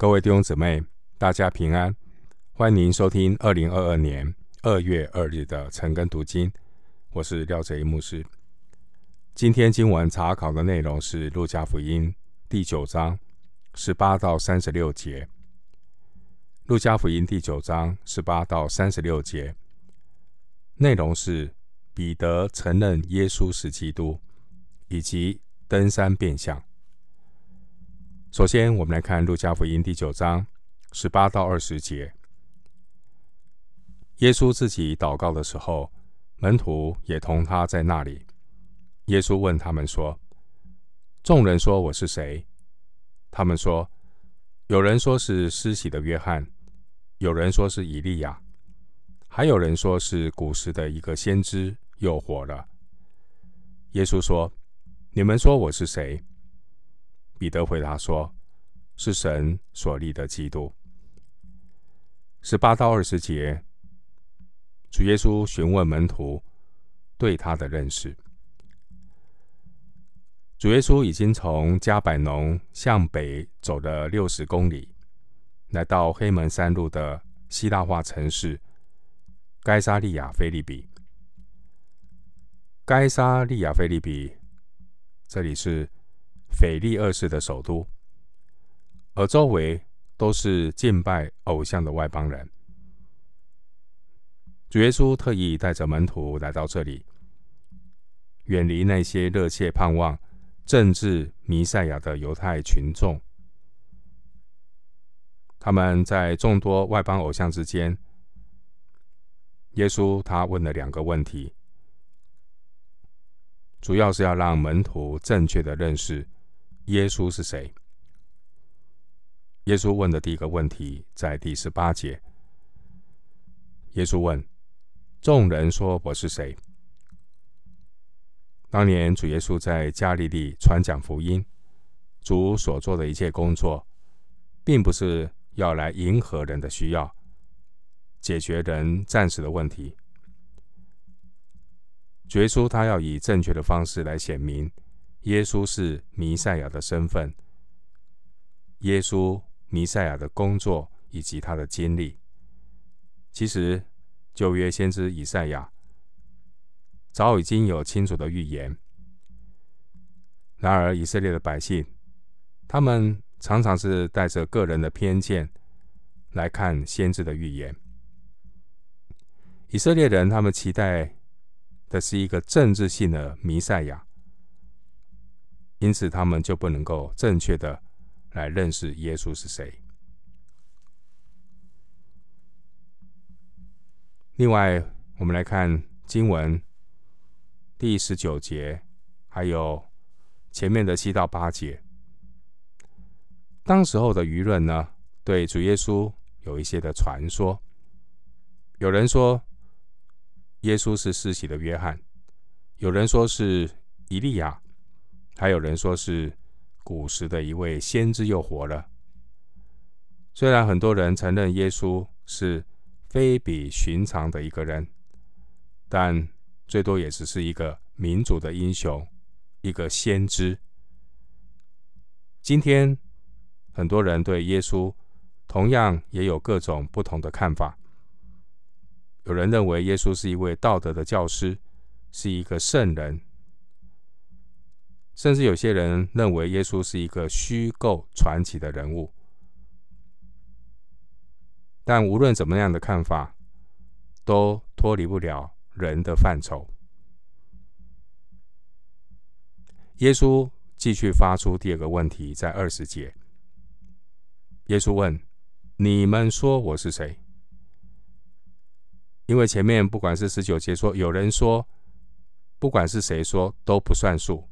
各位弟兄姊妹，大家平安，欢迎收听二零二二年二月二日的晨更读经。我是廖哲一牧师。今天经文查考的内容是《路加福音》第九章十八到三十六节。《路加福音》第九章十八到三十六节内容是彼得承认耶稣是基督，以及登山变像。首先，我们来看《路加福音》第九章十八到二十节。耶稣自己祷告的时候，门徒也同他在那里。耶稣问他们说：“众人说我是谁？”他们说：“有人说是施洗的约翰，有人说是以利亚，还有人说是古时的一个先知又活了。”耶稣说：“你们说我是谁？”彼得回答说：“是神所立的基督。”十八到二十节，主耶稣询问门徒对他的认识。主耶稣已经从加百农向北走了六十公里，来到黑门山路的希腊化城市该沙利亚菲利比。该沙利亚菲利比，这里是。腓力二世的首都，而周围都是敬拜偶像的外邦人。主耶稣特意带着门徒来到这里，远离那些热切盼望政治弥赛亚的犹太群众。他们在众多外邦偶像之间，耶稣他问了两个问题，主要是要让门徒正确的认识。耶稣是谁？耶稣问的第一个问题在第十八节。耶稣问：“众人说我是谁？”当年主耶稣在加利利传讲福音，主所做的一切工作，并不是要来迎合人的需要，解决人暂时的问题。主耶稣他要以正确的方式来显明。耶稣是弥赛亚的身份，耶稣弥赛亚的工作以及他的经历，其实旧约先知以赛亚早已经有清楚的预言。然而以色列的百姓，他们常常是带着个人的偏见来看先知的预言。以色列人他们期待的是一个政治性的弥赛亚。因此，他们就不能够正确的来认识耶稣是谁。另外，我们来看经文第十九节，还有前面的七到八节。当时候的舆论呢，对主耶稣有一些的传说。有人说耶稣是施洗的约翰，有人说是以利亚。还有人说是古时的一位先知又活了。虽然很多人承认耶稣是非比寻常的一个人，但最多也只是一个民族的英雄，一个先知。今天很多人对耶稣同样也有各种不同的看法。有人认为耶稣是一位道德的教师，是一个圣人。甚至有些人认为耶稣是一个虚构传奇的人物，但无论怎么样的看法，都脱离不了人的范畴。耶稣继续发出第二个问题，在二十节，耶稣问：“你们说我是谁？”因为前面不管是十九节说，有人说，不管是谁说，都不算数。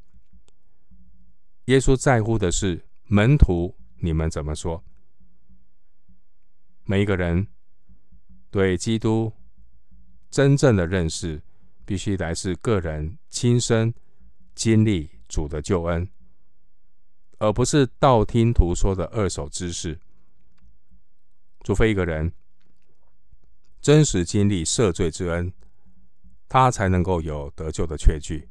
耶稣在乎的是门徒，你们怎么说？每一个人对基督真正的认识，必须来自个人亲身经历主的救恩，而不是道听途说的二手知识。除非一个人真实经历赦罪之恩，他才能够有得救的确据，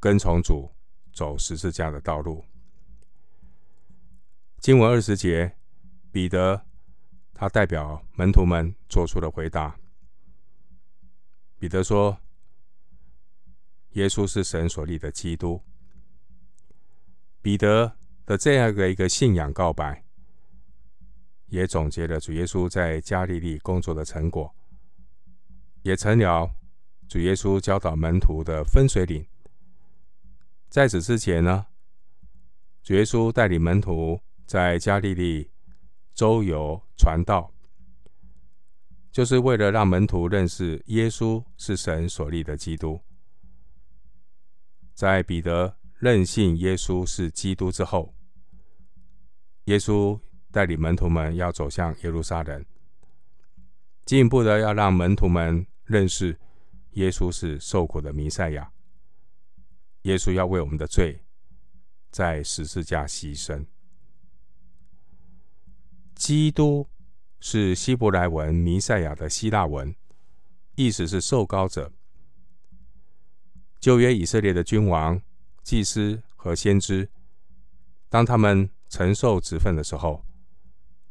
跟从主。走十字架的道路。经文二十节，彼得他代表门徒们做出了回答。彼得说：“耶稣是神所立的基督。”彼得的这样的一个信仰告白，也总结了主耶稣在加利利工作的成果，也成了主耶稣教导门徒的分水岭。在此之前呢，主耶稣带领门徒在加利利周游传道，就是为了让门徒认识耶稣是神所立的基督。在彼得认信耶稣是基督之后，耶稣带领门徒们要走向耶路撒冷，进一步的要让门徒们认识耶稣是受苦的弥赛亚。耶稣要为我们的罪在十字架牺牲。基督是希伯来文弥赛亚的希腊文，意思是受膏者。旧约以色列的君王。祭司和先知，当他们承受职分的时候，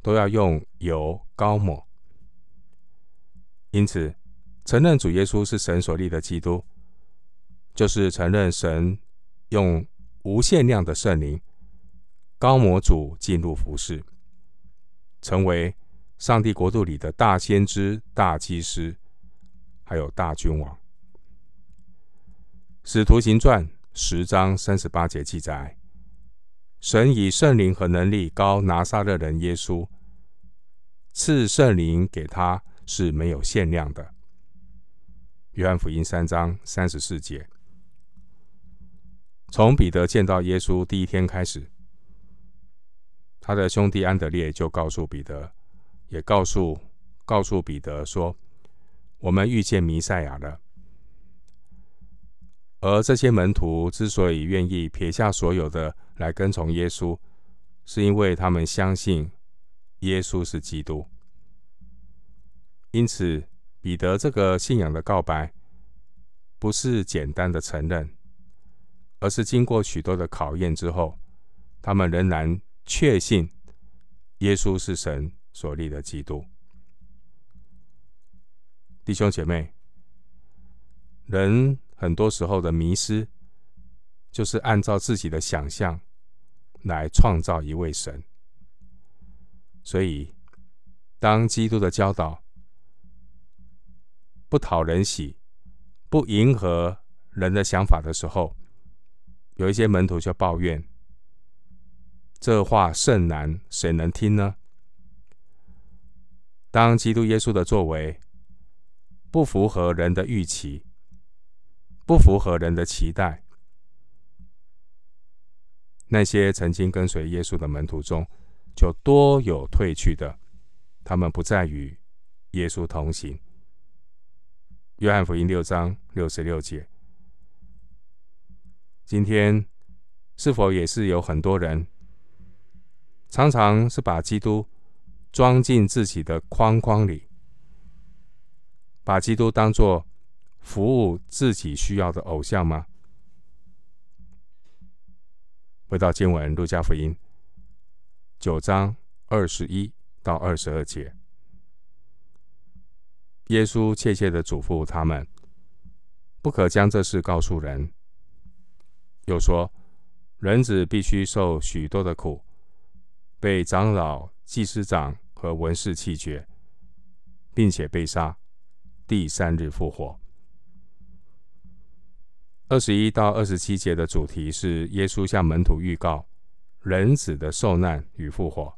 都要用油膏抹。因此，承认主耶稣是神所立的基督，就是承认神用无限量的圣灵高模主进入服事，成为上帝国度里的大先知、大祭司，还有大君王。使徒行传。十章三十八节记载，神以圣灵和能力高拿撒勒人耶稣，赐圣灵给他是没有限量的。约翰福音三章三十四节，从彼得见到耶稣第一天开始，他的兄弟安德烈就告诉彼得，也告诉告诉彼得说，我们遇见弥赛亚了。而这些门徒之所以愿意撇下所有的来跟从耶稣，是因为他们相信耶稣是基督。因此，彼得这个信仰的告白，不是简单的承认，而是经过许多的考验之后，他们仍然确信耶稣是神所立的基督。弟兄姐妹，人。很多时候的迷失，就是按照自己的想象来创造一位神。所以，当基督的教导不讨人喜、不迎合人的想法的时候，有一些门徒就抱怨：“这话甚难，谁能听呢？”当基督耶稣的作为不符合人的预期，不符合人的期待，那些曾经跟随耶稣的门徒中，就多有退去的，他们不再与耶稣同行。约翰福音六章六十六节。今天是否也是有很多人，常常是把基督装进自己的框框里，把基督当作服务自己需要的偶像吗？回到经文，路加福音九章二十一到二十二节，耶稣切切的嘱咐他们，不可将这事告诉人。又说，人子必须受许多的苦，被长老、祭司长和文士弃绝，并且被杀，第三日复活。二十一到二十七节的主题是耶稣向门徒预告人子的受难与复活。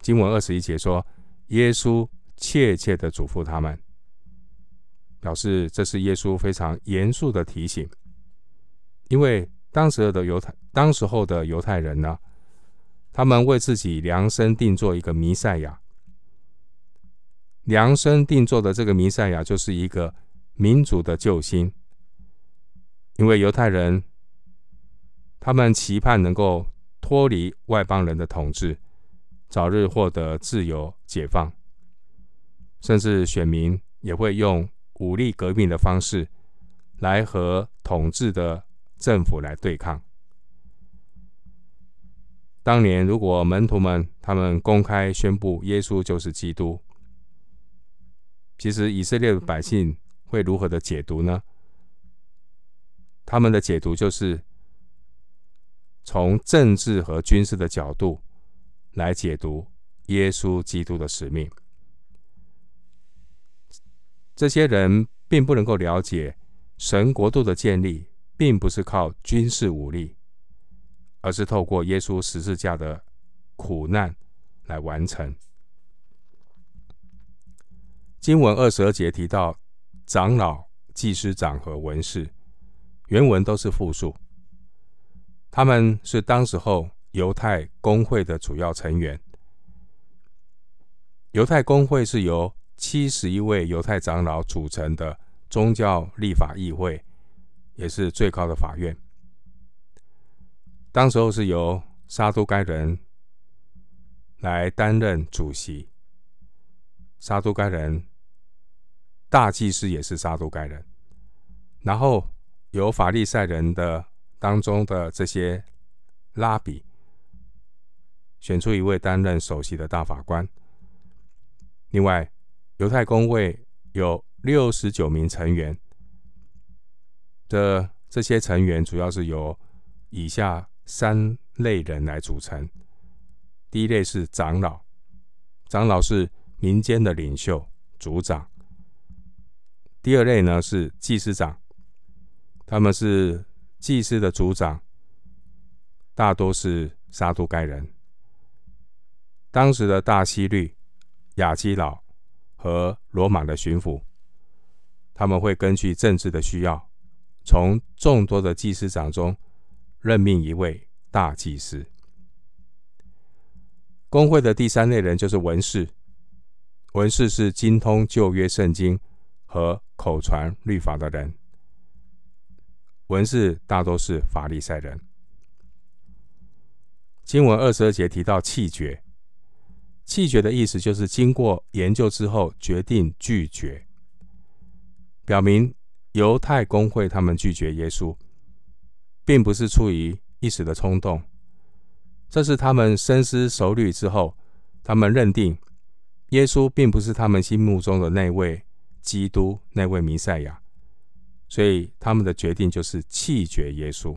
经文二十一节说，耶稣切切的嘱咐他们，表示这是耶稣非常严肃的提醒，因为当时的犹太，当时候的犹太人呢，他们为自己量身定做一个弥赛亚，量身定做的这个弥赛亚就是一个民族的救星。因为犹太人，他们期盼能够脱离外邦人的统治，早日获得自由解放，甚至选民也会用武力革命的方式来和统治的政府来对抗。当年如果门徒们他们公开宣布耶稣就是基督，其实以色列的百姓会如何的解读呢？他们的解读就是从政治和军事的角度来解读耶稣基督的使命。这些人并不能够了解神国度的建立，并不是靠军事武力，而是透过耶稣十字架的苦难来完成。经文二十二节提到长老、祭司长和文士，原文都是复数，他们是当时候犹太公会的主要成员。犹太公会是由七十一位犹太长老组成的宗教立法议会，也是最高的法院。当时候是由沙都该人来担任主席，沙都该人大祭司也是沙都该人，然后由法利赛人的当中的这些拉比选出一位担任首席的大法官，另外。犹太公会有六十九名成员，的这些成员主要是由以下三类人来组成。第一类是长老，长老是民间的领袖、族长。第二类呢是祭司长，他们是祭司的族长，大多是撒都该人。当时的大希律亚基老。和罗马的巡抚，他们会根据政治的需要，从众多的祭司长中任命一位大祭司。公会的第三类人就是文士，文士是精通旧约圣经和口传律法的人。文士大多是法利赛人。经文二十二节提到弃绝。弃绝的意思就是经过研究之后决定拒绝，表明犹太公会他们拒绝耶稣，并不是出于一时的冲动，这是他们深思熟虑之后，他们认定耶稣并不是他们心目中的那位基督，那位弥赛亚，所以他们的决定就是弃绝耶稣，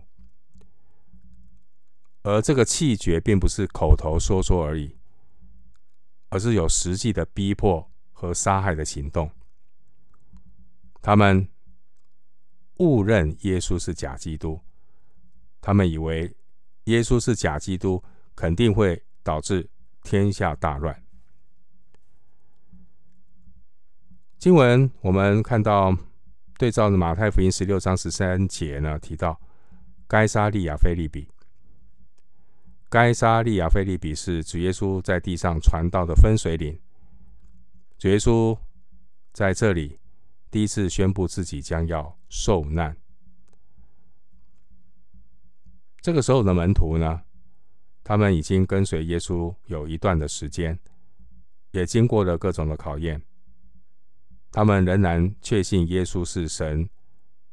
而这个弃绝并不是口头说说而已。而是有实际的逼迫和杀害的行动。他们误认耶稣是假基督，他们以为耶稣是假基督，肯定会导致天下大乱。经文我们看到，对照马太福音十六章十三节呢，提到该撒利亚腓立比。该撒利亚腓立比是主耶稣在地上传道的分水岭。主耶稣在这里第一次宣布自己将要受难。这个时候的门徒呢，他们已经跟随耶稣有一段的时间，也经过了各种的考验，他们仍然确信耶稣是神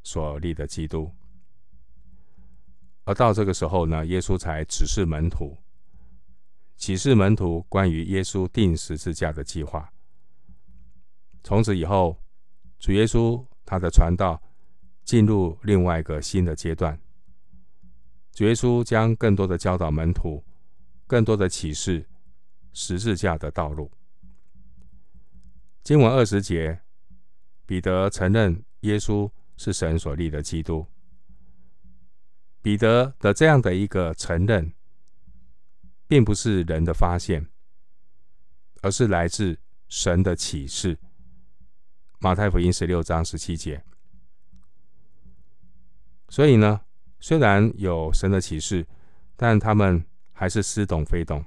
所立的基督。而到这个时候呢，耶稣才指示门徒，启示门徒关于耶稣钉十字架的计划。从此以后，主耶稣他的传道进入另外一个新的阶段。主耶稣将更多的教导门徒，更多的启示十字架的道路。经文二十节，彼得承认耶稣是神所立的基督。彼得的这样的一个承认，并不是人的发现，而是来自神的启示。马太福音十六章十七节。所以呢，虽然有神的启示，但他们还是似懂非懂，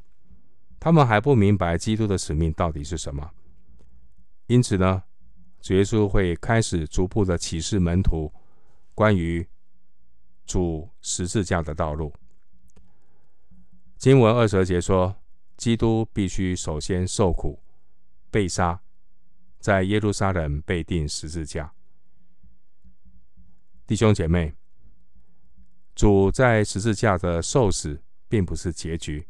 他们还不明白基督的使命到底是什么。因此呢，主耶稣会开始逐步的启示门徒关于。主十字架的道路。经文二十二节说，基督必须首先受苦、被杀，在耶路撒冷被钉十字架。弟兄姐妹，主在十字架的受死并不是结局，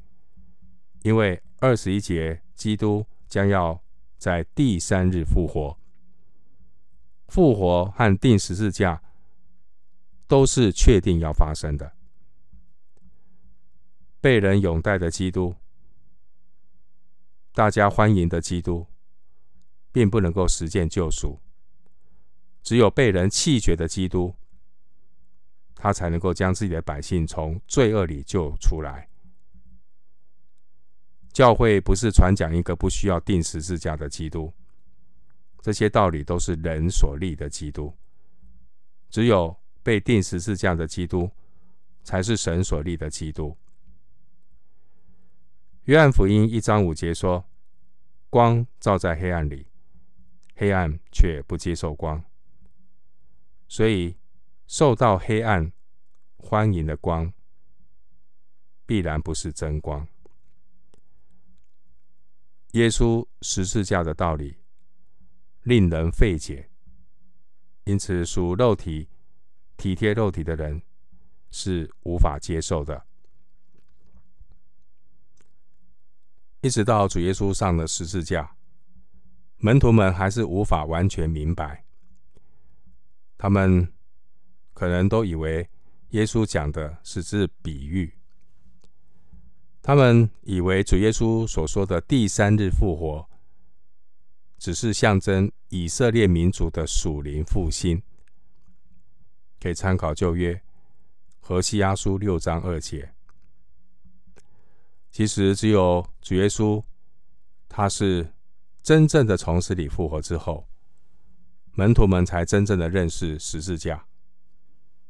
因为二十一节，基督将要在第三日复活，复活和钉十字架都是确定要发生的。被人拥戴的基督，大家欢迎的基督，并不能够实践救赎。只有被人弃绝的基督，他才能够将自己的百姓从罪恶里救出来。教会不是传讲一个不需要钉十字架的基督，这些道理都是人所立的基督。只有被钉十字架的基督，才是神所立的基督。约翰福音一章五节说：“光照在黑暗里，黑暗却不接受光。所以，受到黑暗欢迎的光，必然不是真光。”耶稣十字架的道理令人费解，因此属肉体、体贴肉体的人是无法接受的。一直到主耶稣上了十字架，门徒们还是无法完全明白。他们可能都以为耶稣讲的是指比喻，他们以为主耶稣所说的第三日复活，只是象征以色列民族的属灵复兴。可以参考旧约何西阿书六章二节。其实，只有主耶稣，他是真正的从死里复活之后，门徒们才真正的认识十字架，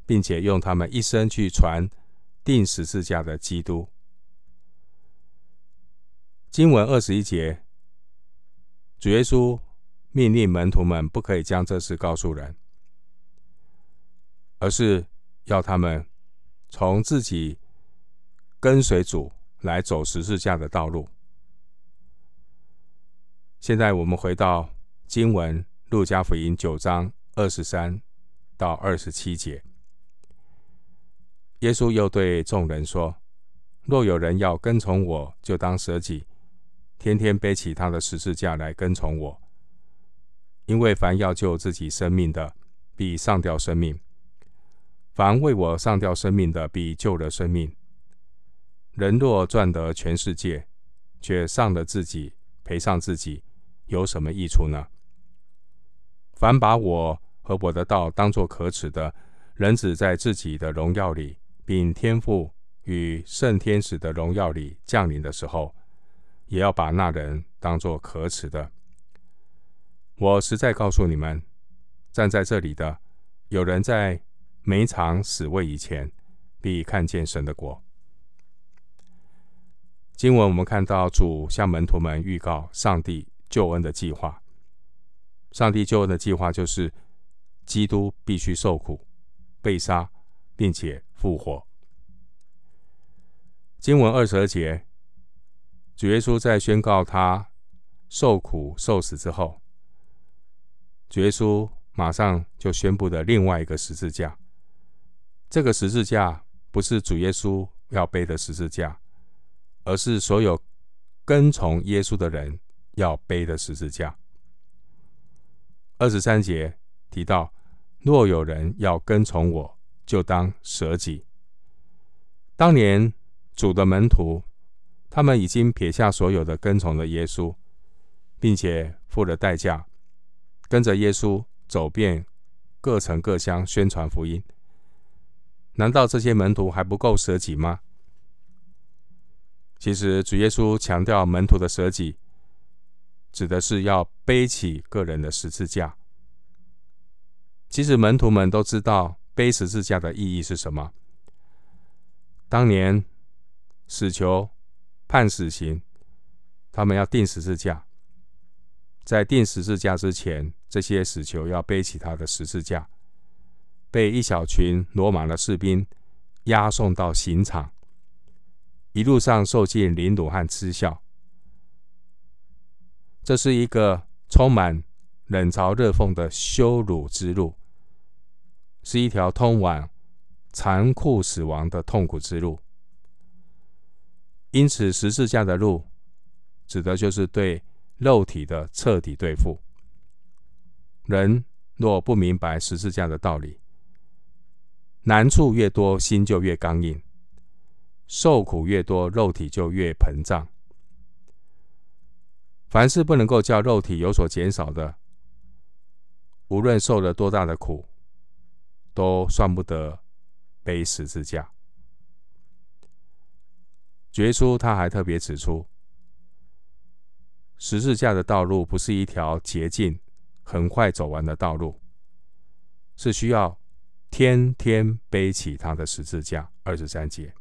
并且用他们一生去传定十字架的基督。经文二十一节，主耶稣命令门徒们不可以将这事告诉人，而是要他们从自己跟随主。来走十字架的道路。现在我们回到经文，《路加福音》九章二十三到二十七节。耶稣又对众人说：“若有人要跟从我，就当舍己，天天背起他的十字架来跟从我。因为凡要救自己生命的，必丧掉生命；凡为我丧掉生命的，必救了生命。”人若赚得全世界，却丧了自己，赔上自己，有什么益处呢？凡把我和我的道当作可耻的，人只在自己的荣耀里，并天赋与圣天使的荣耀里降临的时候，也要把那人当作可耻的。我实在告诉你们，站在这里的，有人在没尝死味以前，必看见神的国。经文我们看到主向门徒们预告上帝救恩的计划。上帝救恩的计划就是基督必须受苦、被杀，并且复活。经文二十二节，主耶稣在宣告他受苦受死之后，主耶稣马上就宣布了另外一个十字架。这个十字架不是主耶稣要背的十字架。而是所有跟从耶稣的人要背的十字架。二十三节提到：若有人要跟从我，就当舍己。当年主的门徒，他们已经撇下所有的跟从了耶稣，并且付了代价，跟着耶稣走遍各城各乡宣传福音。难道这些门徒还不够舍己吗？其实，主耶稣强调门徒的舍己，指的是要背起个人的十字架。其实，门徒们都知道背十字架的意义是什么。当年死囚判死刑，他们要钉十字架，在钉十字架之前，这些死囚要背起他的十字架，被一小群罗马的士兵押送到刑场。一路上受尽凌辱和嗤笑，这是一个充满冷嘲热讽的羞辱之路，是一条通往残酷死亡的痛苦之路。因此，十字架的路，指的就是对肉体的彻底对付。人若不明白十字架的道理，难处越多，心就越刚硬；受苦越多，肉体就越膨胀。凡是不能够叫肉体有所减少的，无论受了多大的苦，都算不得背十字架。耶稣他还特别指出，十字架的道路不是一条捷径，很快走完的道路，是需要天天背起他的十字架。二十三节，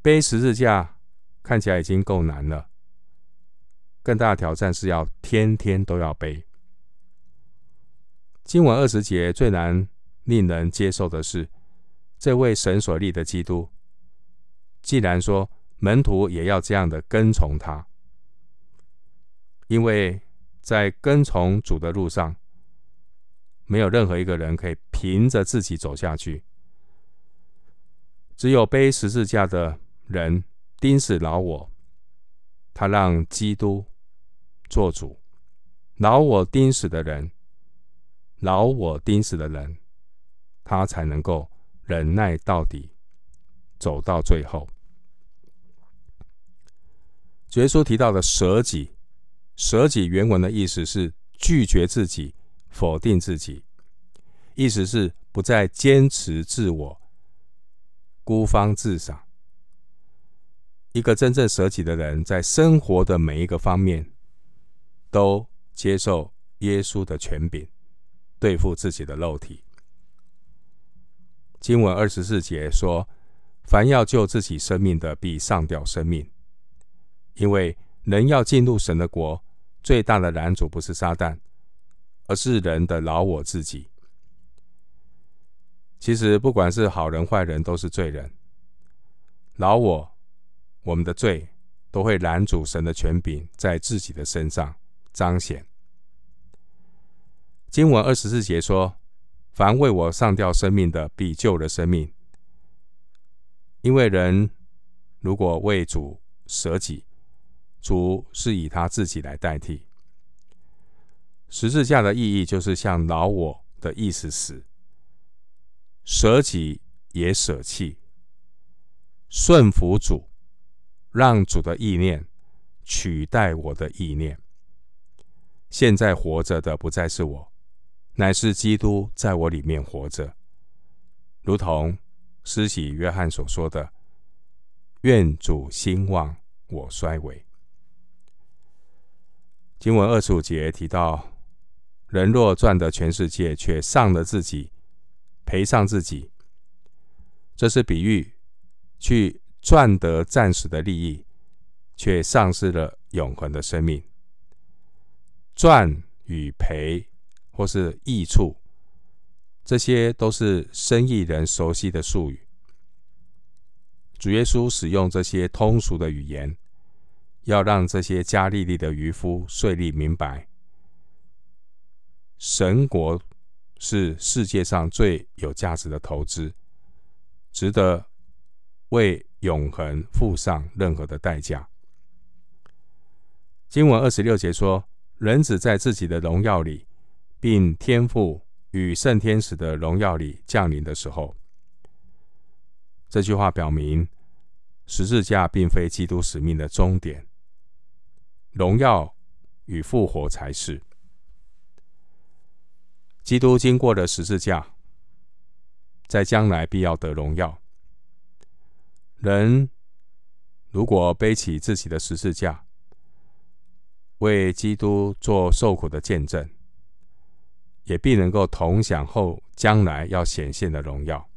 背十字架看起来已经够难了，更大的挑战是要天天都要背。经文二十节最难令人接受的是，这位神所立的基督。既然说门徒也要这样的跟从他，因为在跟从主的路上，没有任何一个人可以凭着自己走下去，只有背十字架的人钉死老我，他让基督做主，老我钉死的人，老我钉死的人，他才能够忍耐到底，走到最后。耶稣提到的舍己，舍己原文的意思是拒绝自己，否定自己，意思是不再坚持自我，孤芳自赏。一个真正舍己的人，在生活的每一个方面，都接受耶稣的权柄，对付自己的肉体。经文二十四节说：“凡要救自己生命的，必上吊生命。”因为人要进入神的国，最大的拦阻不是撒旦，而是人的老我自己。其实，不管是好人坏人，都是罪人。老我，我们的罪，都会拦阻神的权柄在自己的身上彰显。经文二十四节说：“凡为我上吊生命的，必救了生命。”因为人如果为主舍己，主是以他自己来代替。十字架的意义就是向老我的意思死，舍己也舍弃，顺服主，让主的意念取代我的意念。现在活着的不再是我，乃是基督在我里面活着。如同施洗约翰所说的：“愿主兴旺，我衰微。”经文二十五节提到，人若赚得全世界，却丧了自己，赔上自己，这是比喻去赚得暂时的利益，却丧失了永恒的生命。赚与赔或是益处，这些都是生意人熟悉的术语。主耶稣使用这些通俗的语言。要让这些加利利的渔夫税利明白，神国是世界上最有价值的投资，值得为永恒付上任何的代价。经文二十六节说：“人子在自己的荣耀里，并天父与圣天使的荣耀里降临的时候。”这句话表明，十字架并非基督使命的终点。荣耀与复活才是。基督经过了十字架，在将来必要得荣耀。人如果背起自己的十字架，为基督做受苦的见证，也必能够同享后将来要显现的荣耀。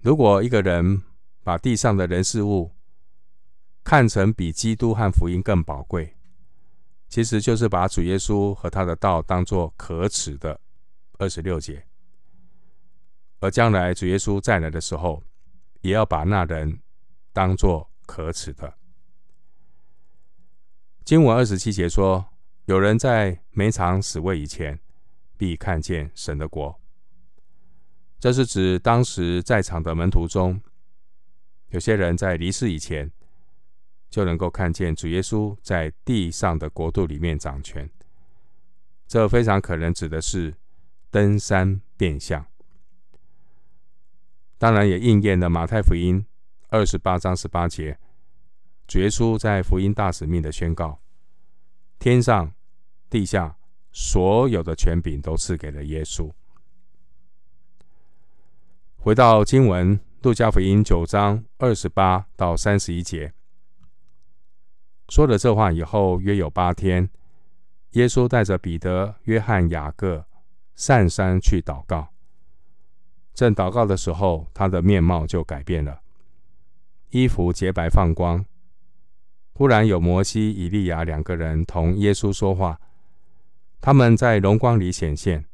如果一个人把地上的人事物，看成比基督和福音更宝贵，其实就是把主耶稣和他的道当作可耻的。二十六节，而将来主耶稣再来的时候，也要把那人当作可耻的。经文二十七节说：“有人在没尝死味以前，必看见神的国。”这是指当时在场的门徒中，有些人在离世以前，就能够看见主耶稣在地上的国度里面掌权。这非常可能指的是登山变相。当然，也应验了马太福音二十八章十八节，主耶稣在福音大使命的宣告：天上、地下所有的权柄都赐给了耶稣。回到经文，路加福音九章二十八到三十一节，说了这话以后，约有八天，耶稣带着彼得、约翰、雅各上山去祷告。正祷告的时候，他的面貌就改变了，衣服洁白放光。忽然有摩西、以利亚两个人同耶稣说话，他们在荣光里显现，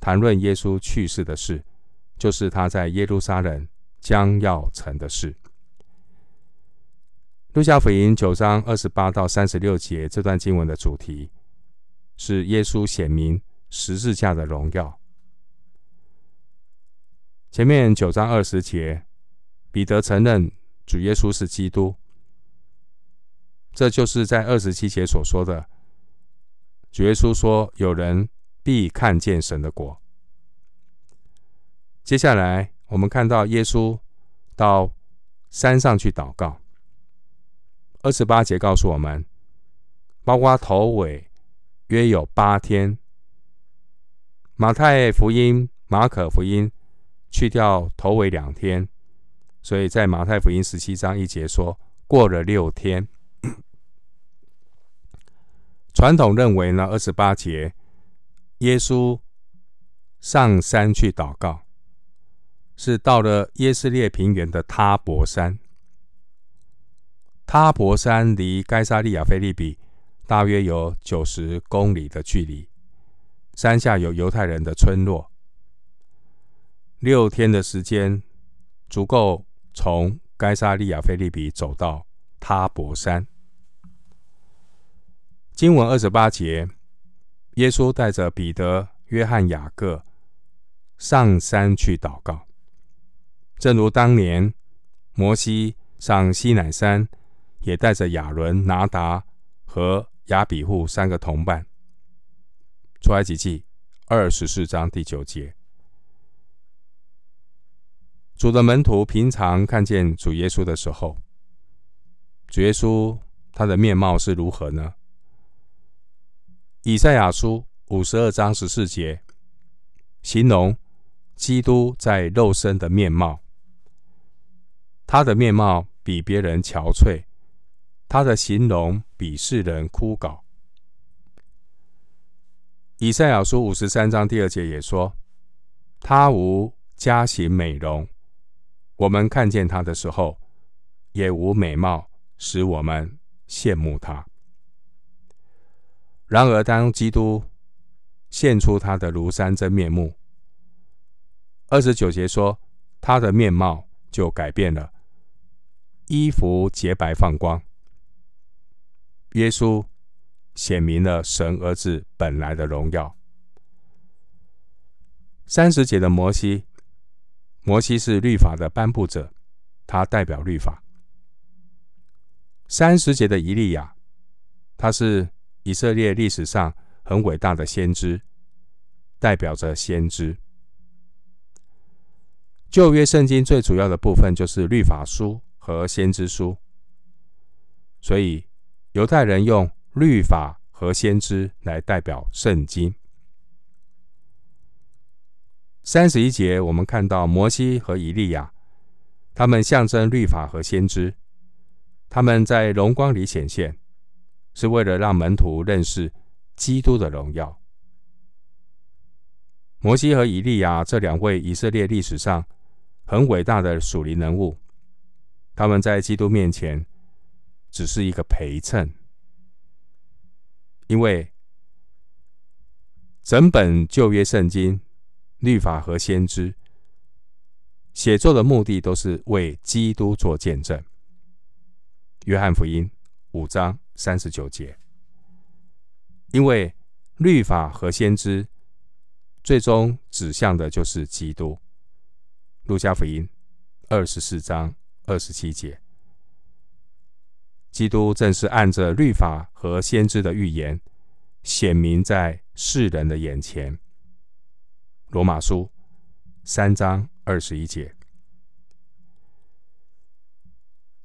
谈论耶稣去世的事，就是他在耶路撒冷将要成的事。路加福音九章二十八到三十六节这段经文的主题是耶稣显明十字架的荣耀。前面九章二十节，彼得承认主耶稣是基督，这就是在二十七节所说的。主耶稣说：“有人必看见神的国。”接下来，我们看到耶稣到山上去祷告。二十八节告诉我们，包括头尾约有八天。马太福音、马可福音。去掉头尾两天，所以在马太福音十七章一节说，过了六天。传统认为呢，二十八节耶稣上山去祷告，是到了耶斯列平原的他泊山。他泊山离该沙利亚菲利比大约有九十公里的距离，山下有犹太人的村落。六天的时间足够从该沙利亚菲利比走到他泊山。经文二十八节，耶稣带着彼得、约翰、雅各上山去祷告，正如当年摩西上西乃山，也带着亚伦、拿达和亚比户三个同伴。出埃及记二十四章第九节。主的门徒平常看见主耶稣的时候，主耶稣他的面貌是如何呢？以赛亚书五十二章十四节形容基督在肉身的面貌，他的面貌比别人憔悴，他的形容比世人枯槁。以赛亚书五十三章第二节也说，他无佳形美容。我们看见他的时候，也无美貌使我们羡慕他。然而，当基督现出他的庐山真面目，二十九节说，他的面貌就改变了，衣服洁白放光。耶稣显明了神儿子本来的荣耀。三十节的摩西。摩西是律法的颁布者，他代表律法。三十节的以利亚，他是以色列历史上很伟大的先知，代表着先知。旧约圣经最主要的部分就是律法书和先知书，所以犹太人用律法和先知来代表圣经。三十一节，我们看到摩西和以利亚，他们象征律法和先知，他们在荣光里显现，是为了让门徒认识基督的荣耀。摩西和以利亚这两位以色列历史上很伟大的属灵人物，他们在基督面前只是一个陪衬，因为整本旧约圣经。律法和先知写作的目的都是为基督做见证。约翰福音五章三十九节，因为律法和先知最终指向的就是基督。路加福音二十四章二十七节。基督正是按着律法和先知的预言，显明在世人的眼前。罗马书三章二十一节。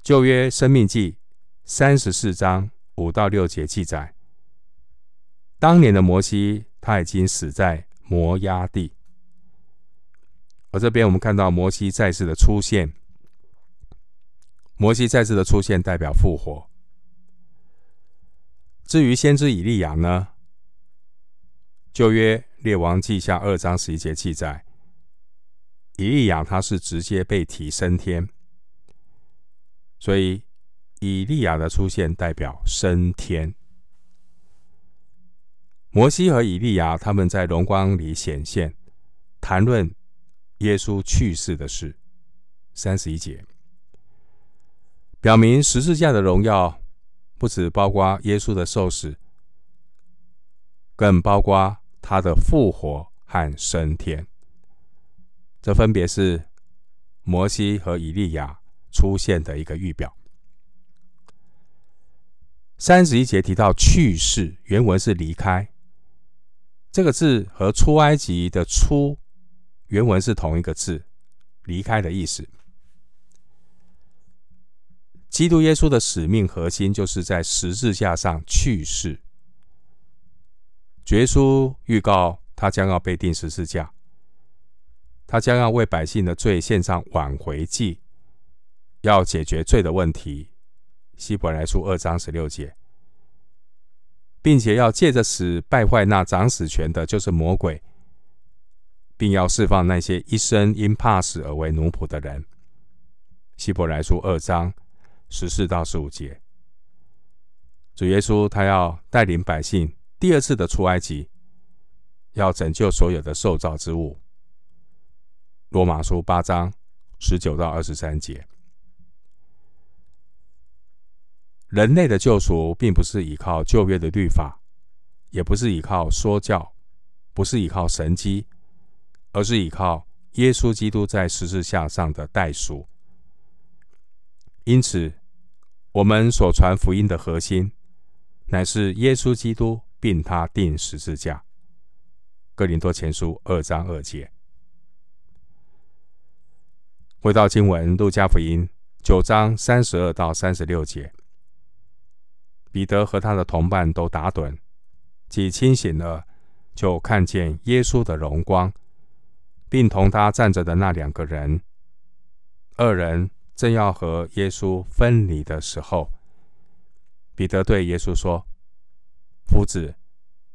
旧约生命记三十四章五到六节记载，当年的摩西他已经死在摩押地。而这边我们看到摩西再次的出现。摩西再次的出现代表复活。至于先知以利亚呢？旧约列王记下二章十一节记载，以利亚他是直接被提升天，所以以利亚的出现代表升天。摩西和以利亚他们在荣光里显现，谈论耶稣去世的事。三十一节。表明十字架的荣耀，不只包括耶稣的受死，更包括他的复活和升天。这分别是摩西和以利亚出现的一个预表。三十一节提到去世，原文是离开，这个字和出埃及的出原文是同一个字，离开的意思。基督耶稣的使命核心就是在十字架上去世。绝书预告他将要被钉十字架，他将要为百姓的罪献上挽回祭，要解决罪的问题。希伯来书二章十六节，并且要借着死败坏那掌死权的，就是魔鬼，并要释放那些一生因怕死而为奴仆的人。希伯来书二章。十四到十五节，主耶稣他要带领百姓第二次的出埃及，要拯救所有的受造之物。罗马书八章十九到二十三节，人类的救赎并不是依靠旧约的律法，也不是依靠说教，不是依靠神迹，而是依靠耶稣基督在十字架上的代赎。因此，我们所传福音的核心，乃是耶稣基督，并他钉十字架。哥林多前书二章二节。回到经文，路加福音九章三十二到三十六节，彼得和他的同伴都打盹，既清醒了，就看见耶稣的荣光，并同他站着的那两个人，二人。正要和耶稣分离的时候，彼得对耶稣说：“夫子，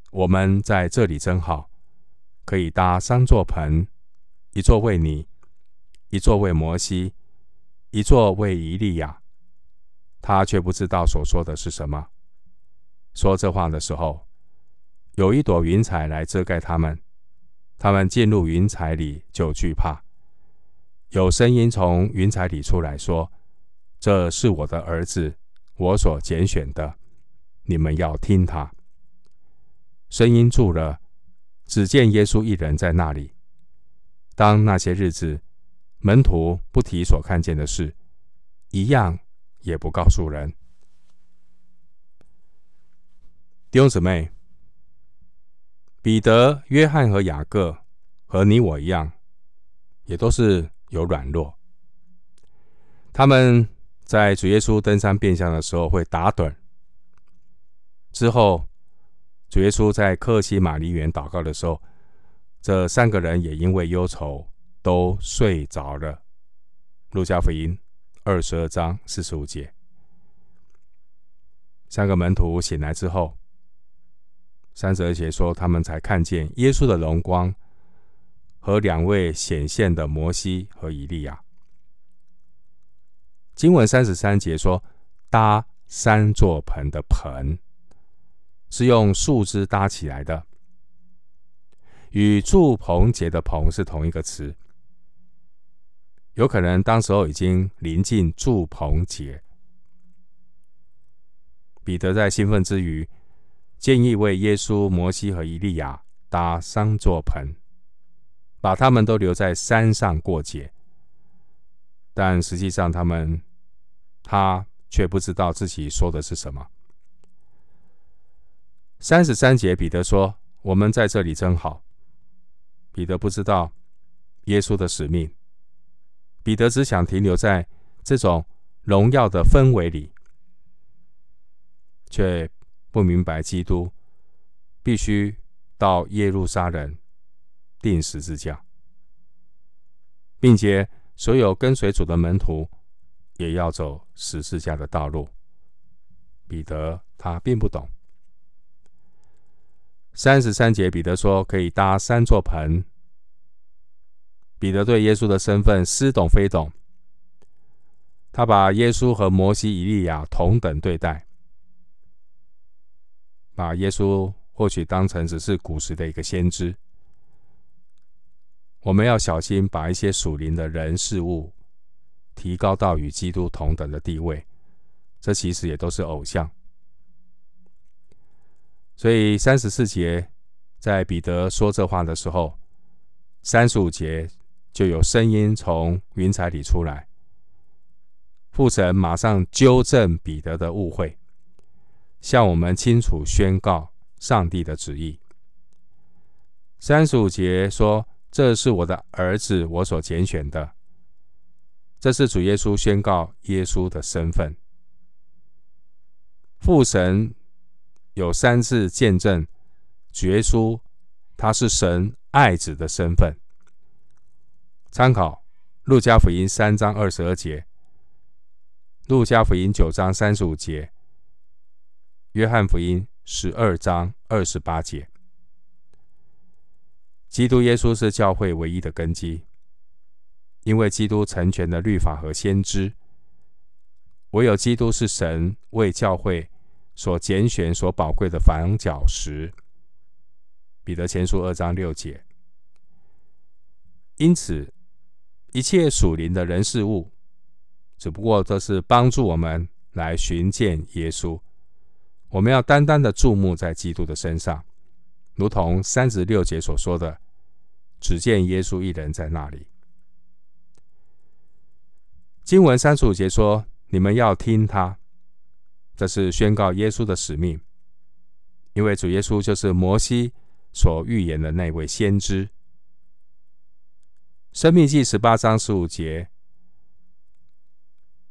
我们在这里真好，可以搭三座棚，一座为你，一座为摩西，一座为以利亚。”他却不知道所说的是什么。说这话的时候，有一朵云彩来遮盖他们，他们进入云彩里就惧怕。有声音从云彩里出来说：“这是我的儿子，我所拣选的，你们要听他。”声音住了，只见耶稣一人在那里。当那些日子，门徒不提所看见的事，一样也不告诉人。弟兄姊妹，彼得、约翰和雅各和你我一样，也都是。有软弱，他们在主耶稣登山变相的时候会打盹。之后，主耶稣在客西马尼园祷告的时候，这三个人也因为忧愁都睡着了。路加福音二十二章四十五节，三个门徒醒来之后，三十二节说他们才看见耶稣的荣光。和两位显现的摩西和以利亚。经文三十三节说，搭三座棚的棚是用树枝搭起来的，与住棚节的棚是同一个词。有可能当时候已经临近住棚节。彼得在兴奋之余，建议为耶稣、摩西和以利亚搭三座棚。把他们都留在山上过节。但实际上他们他却不知道自己说的是什么。三十三节，彼得说：“我们在这里真好。”彼得不知道耶稣的使命，彼得只想停留在这种荣耀的氛围里，却不明白基督必须到耶路撒冷钉十字架，并且所有跟随主的门徒也要走十字架的道路。彼得他并不懂。三十三节，彼得说：“可以搭三座棚。”彼得对耶稣的身份似懂非懂，他把耶稣和摩西、以利亚同等对待，把耶稣或许当成只是古时的一个先知。我们要小心把一些属灵的人事物提高到与基督同等的地位，这其实也都是偶像。所以三十四节，在彼得说这话的时候，三十五节就有声音从云彩里出来。父神马上纠正彼得的误会，向我们清楚宣告上帝的旨意。三十五节说：“这是我的儿子，我所拣选的。”这是主耶稣宣告耶稣的身份。父神。有三次见证主耶稣，他是神爱子的身份。参考路加福音三章二十二节，路加福音九章三十五节，约翰福音十二章二十八节。基督耶稣是教会唯一的根基，因为基督成全了律法和先知，唯有基督是神为教会。所拣选、所宝贵的房角石，彼得前书二章六节。因此，一切属灵的人事物，只不过这是帮助我们来寻见耶稣。我们要单单的注目在基督的身上，如同三十六节所说的，只见耶稣一人在那里。经文三十五节说：“你们要听他。”这是宣告耶稣的使命，因为主耶稣就是摩西所预言的那位先知。生命记十八章十五节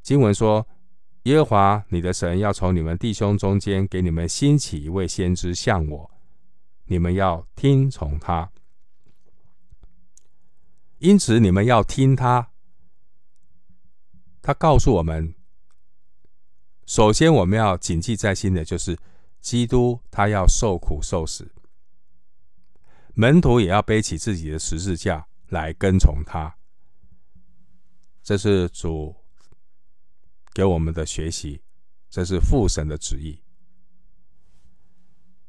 经文说：“耶和华你的神要从你们弟兄中间给你们兴起一位先知，像我，你们要听从他。因此，你们要听他。他告诉我们。”首先，我们要谨记在心的就是，基督他要受苦受死，门徒也要背起自己的十字架来跟从他。这是主给我们的学习，这是父神的旨意。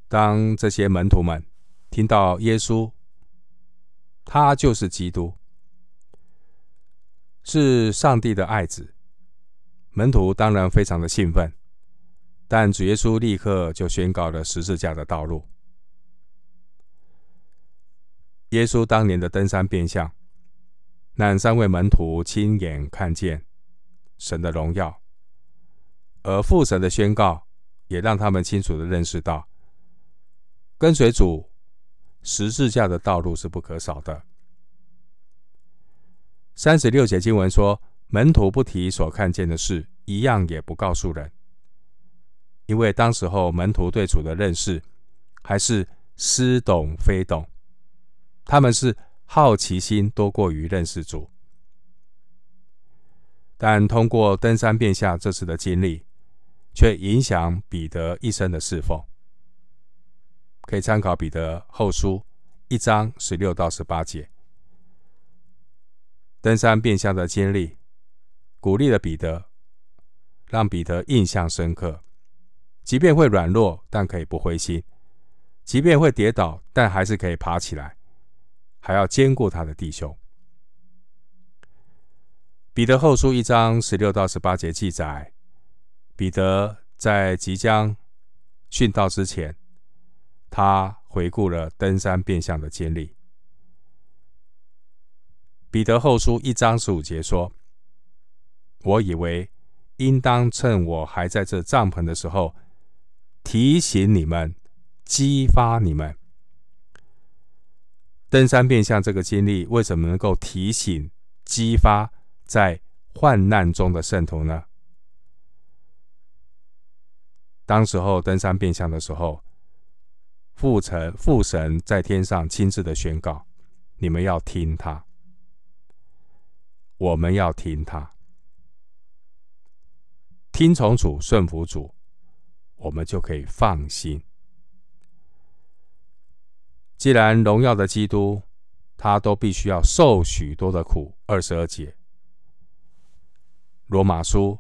当这些门徒们听到耶稣，他就是基督，是上帝的爱子。门徒当然非常的兴奋，但主耶稣立刻就宣告了十字架的道路。耶稣当年的登山变相，让三位门徒亲眼看见神的荣耀，而父神的宣告也让他们清楚的认识到，跟随主十字架的道路是不可少的。三十六节经文说。门徒不提所看见的事，一样也不告诉人，因为当时候门徒对主的认识还是似懂非懂，他们是好奇心多过于认识主。但通过登山变相这次的经历，却影响彼得一生的侍奉。可以参考彼得后书一章十六到十八节，登山变相的经历。鼓励了彼得，让彼得印象深刻。即便会软弱，但可以不灰心；即便会跌倒，但还是可以爬起来，还要兼顾他的弟兄。彼得后书一章十六到十八节记载，彼得在即将殉道之前，他回顾了登山变相的经历。彼得后书一章十五节说。我以为应当趁我还在这帐篷的时候，提醒你们，激发你们。登山变相这个经历，为什么能够提醒、激发在患难中的圣徒呢？当时候登山变相的时候，父神父神在天上亲自的宣告：“你们要听他，我们要听他，听从主，顺服主，我们就可以放心。”既然荣耀的基督，他都必须要受许多的苦。二十二节，罗马书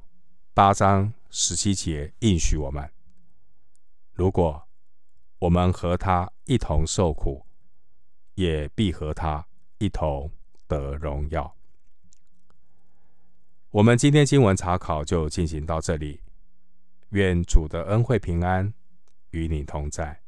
八章十七节应许我们：如果我们和他一同受苦，也必和他一同得荣耀。我们今天经文查考就进行到这里。愿主的恩惠平安与你同在。